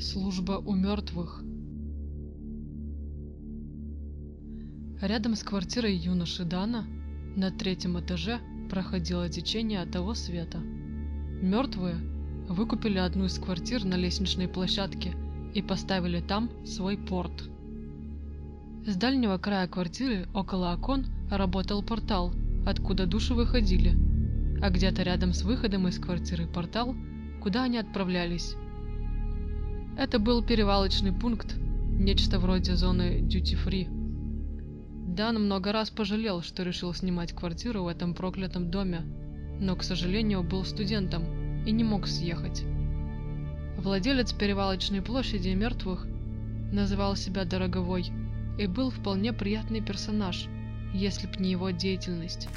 Служба у мертвых. Рядом с квартирой юноши Дана на третьем этаже проходило течение того света. Мертвые выкупили одну из квартир на лестничной площадке и поставили там свой порт. С дальнего края квартиры, около окон, работал портал, откуда души выходили, а где-то рядом с выходом из квартиры портал, куда они отправлялись. Это был перевалочный пункт, нечто вроде зоны duty-free. Дан много раз пожалел, что решил снимать квартиру в этом проклятом доме, но, к сожалению, был студентом и не мог съехать. Владелец перевалочной площади мертвых называл себя Дороговой и был вполне приятный персонаж, если б не его деятельность.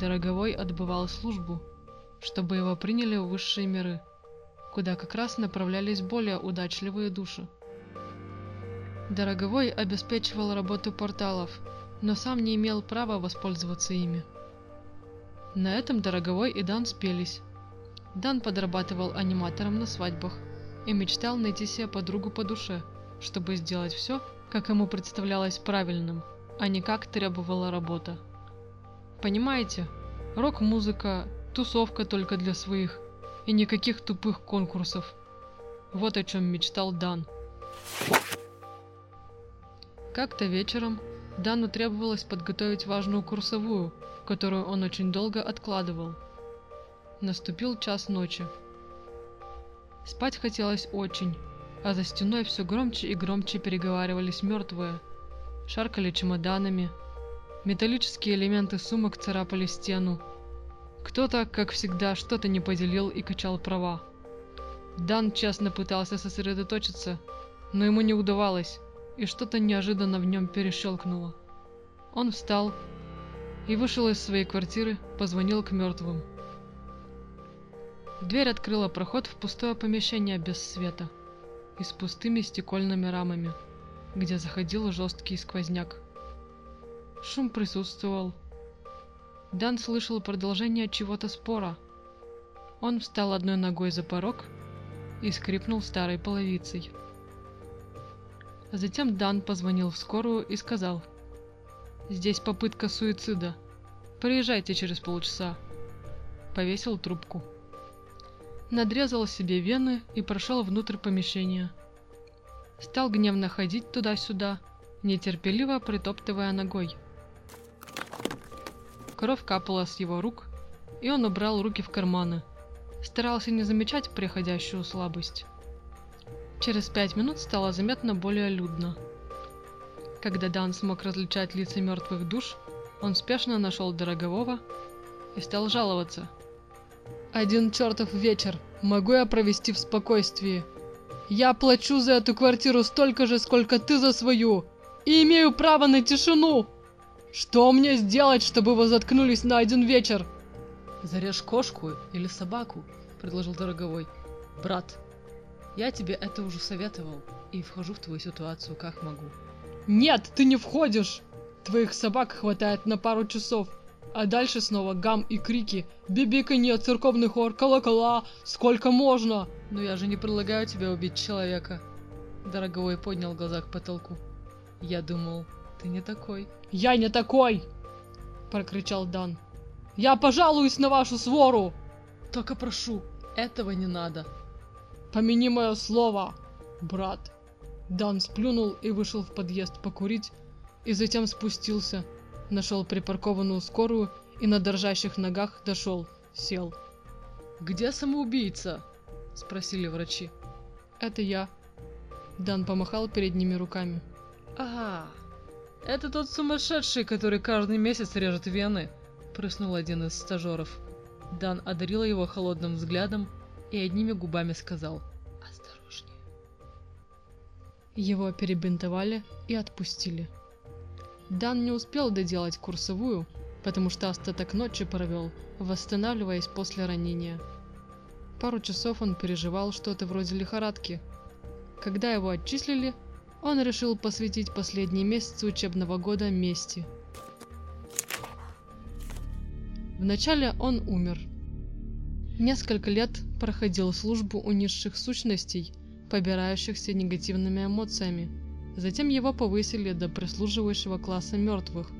Дороговой отбывал службу, чтобы его приняли в высшие миры, куда как раз направлялись более удачливые души. Дороговой обеспечивал работу порталов, но сам не имел права воспользоваться ими. На этом Дороговой и Дан спелись. Дан подрабатывал аниматором на свадьбах и мечтал найти себе подругу по душе, чтобы сделать все, как ему представлялось правильным, а не как требовала работа. Понимаете, рок-музыка, тусовка только для своих и никаких тупых конкурсов. Вот о чем мечтал Дан. Как-то вечером Дану требовалось подготовить важную курсовую, которую он очень долго откладывал. Наступил час ночи. Спать хотелось очень, а за стеной все громче и громче переговаривались мертвые, шаркали чемоданами, металлические элементы сумок царапали стену. Кто-то, как всегда, что-то не поделил и качал права. Дан честно пытался сосредоточиться, но ему не удавалось и что-то неожиданно в нем перещелкнуло. Он встал и вышел из своей квартиры, позвонил к мертвым. Дверь открыла проход в пустое помещение без света и с пустыми стекольными рамами, где заходил жесткий сквозняк. Шум присутствовал. Дан слышал продолжение чего-то спора. Он встал одной ногой за порог и скрипнул старой половицей. Затем Дан позвонил в скорую и сказал. «Здесь попытка суицида. Приезжайте через полчаса». Повесил трубку. Надрезал себе вены и прошел внутрь помещения. Стал гневно ходить туда-сюда, нетерпеливо притоптывая ногой. Кровь капала с его рук, и он убрал руки в карманы. Старался не замечать приходящую слабость. Через пять минут стало заметно более людно. Когда Дан смог различать лица мертвых душ, он спешно нашел Дорогового и стал жаловаться. «Один чертов вечер могу я провести в спокойствии. Я плачу за эту квартиру столько же, сколько ты за свою, и имею право на тишину! Что мне сделать, чтобы вы заткнулись на один вечер?» «Зарежь кошку или собаку», — предложил Дороговой. «Брат, я тебе это уже советовал и вхожу в твою ситуацию как могу. Нет, ты не входишь! Твоих собак хватает на пару часов. А дальше снова гам и крики, бибиканье, церковный хор, колокола, сколько можно? Но я же не предлагаю тебе убить человека. Дороговой поднял глаза к потолку. Я думал, ты не такой. Я не такой! Прокричал Дан. Я пожалуюсь на вашу свору! Только прошу, этого не надо. Помяни мое слово, брат. Дан сплюнул и вышел в подъезд покурить, и затем спустился, нашел припаркованную скорую и на дрожащих ногах дошел, сел. «Где самоубийца?» – спросили врачи. «Это я». Дан помахал перед ними руками. «Ага, это тот сумасшедший, который каждый месяц режет вены», – прыснул один из стажеров. Дан одарил его холодным взглядом и одними губами сказал «Осторожнее». Его перебинтовали и отпустили. Дан не успел доделать курсовую, потому что остаток ночи провел, восстанавливаясь после ранения. Пару часов он переживал что-то вроде лихорадки. Когда его отчислили, он решил посвятить последние месяцы учебного года мести. Вначале он умер – Несколько лет проходил службу у низших сущностей, побирающихся негативными эмоциями. Затем его повысили до прислуживающего класса мертвых.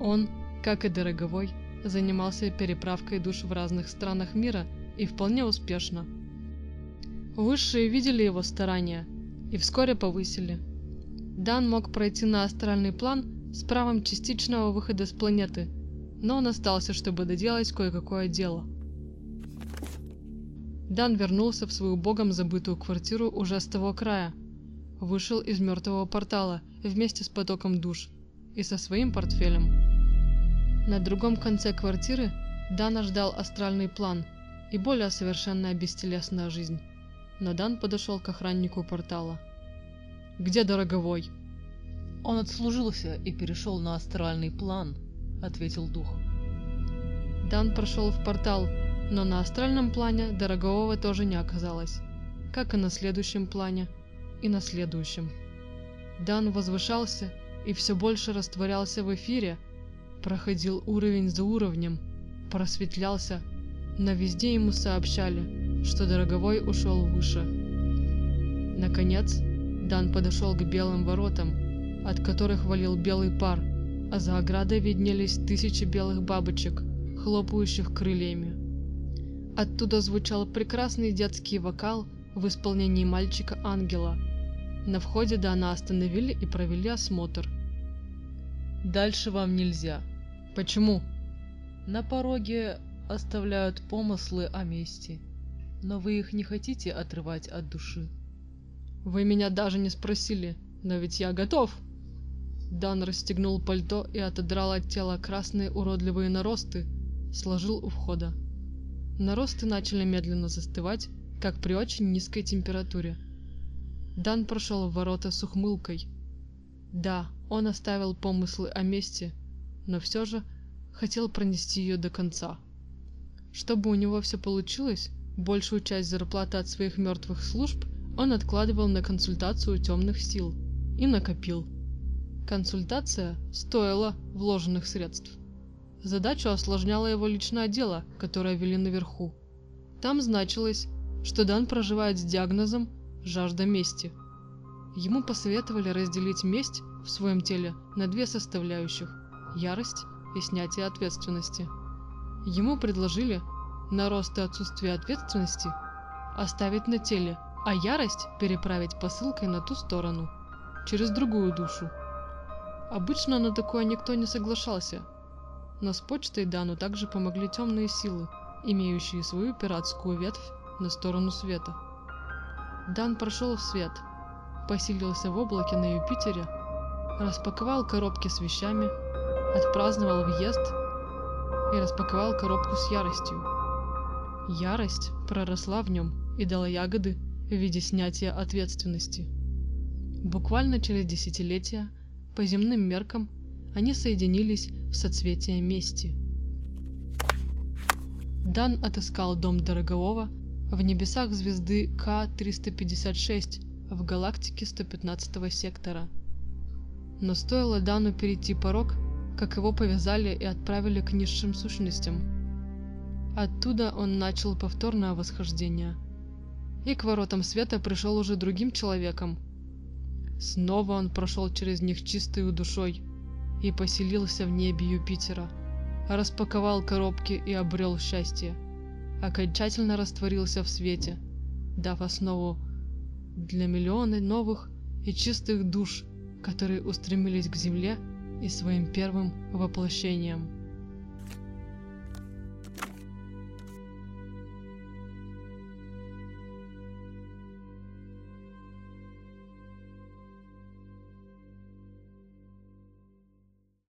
Он, как и Дороговой, занимался переправкой душ в разных странах мира и вполне успешно. Высшие видели его старания и вскоре повысили. Дан мог пройти на астральный план с правом частичного выхода с планеты, но он остался, чтобы доделать кое-какое дело. Дан вернулся в свою богом забытую квартиру уже с того края, вышел из мертвого портала вместе с потоком душ и со своим портфелем. На другом конце квартиры Дана ждал астральный план и более совершенная бестелесная жизнь. Но Дан подошел к охраннику портала. «Где Дороговой?» «Он отслужился и перешел на астральный план», — ответил дух. Дан прошел в портал, но на астральном плане Дорогового тоже не оказалось, как и на следующем плане, и на следующем. Дан возвышался и все больше растворялся в эфире, проходил уровень за уровнем, просветлялся, но везде ему сообщали, что Дороговой ушел выше. Наконец, Дан подошел к белым воротам, от которых валил белый пар, а за оградой виднелись тысячи белых бабочек, хлопающих крыльями. Оттуда звучал прекрасный детский вокал в исполнении мальчика-ангела. На входе Дана остановили и провели осмотр. «Дальше вам нельзя». «Почему?» «На пороге оставляют помыслы о мести, но вы их не хотите отрывать от души». «Вы меня даже не спросили, но ведь я готов!» Дан расстегнул пальто и отодрал от тела красные уродливые наросты, сложил у входа. Наросты начали медленно застывать, как при очень низкой температуре. Дан прошел в ворота с ухмылкой. Да, он оставил помыслы о мести, но все же хотел пронести ее до конца. Чтобы у него все получилось, большую часть зарплаты от своих мертвых служб он откладывал на консультацию темных сил и накопил. Консультация стоила вложенных средств. Задачу осложняло его личное дело, которое вели наверху. Там значилось, что Дан проживает с диагнозом «жажда мести». Ему посоветовали разделить месть в своем теле на две составляющих – ярость и снятие ответственности. Ему предложили на рост и отсутствие ответственности оставить на теле, а ярость переправить посылкой на ту сторону, через другую душу. Обычно на такое никто не соглашался, но с почтой Дану также помогли темные силы, имеющие свою пиратскую ветвь на сторону света. Дан прошел в свет, поселился в облаке на Юпитере, распаковал коробки с вещами, отпраздновал въезд и распаковал коробку с яростью. Ярость проросла в нем и дала ягоды в виде снятия ответственности. Буквально через десятилетия по земным меркам они соединились в соцветие мести. Дан отыскал дом Дорогового в небесах звезды К-356 в галактике 115 сектора. Но стоило Дану перейти порог, как его повязали и отправили к низшим сущностям. Оттуда он начал повторное восхождение. И к воротам света пришел уже другим человеком, Снова он прошел через них чистой душой и поселился в небе Юпитера, распаковал коробки и обрел счастье, окончательно растворился в свете, дав основу для миллиона новых и чистых душ, которые устремились к земле и своим первым воплощением.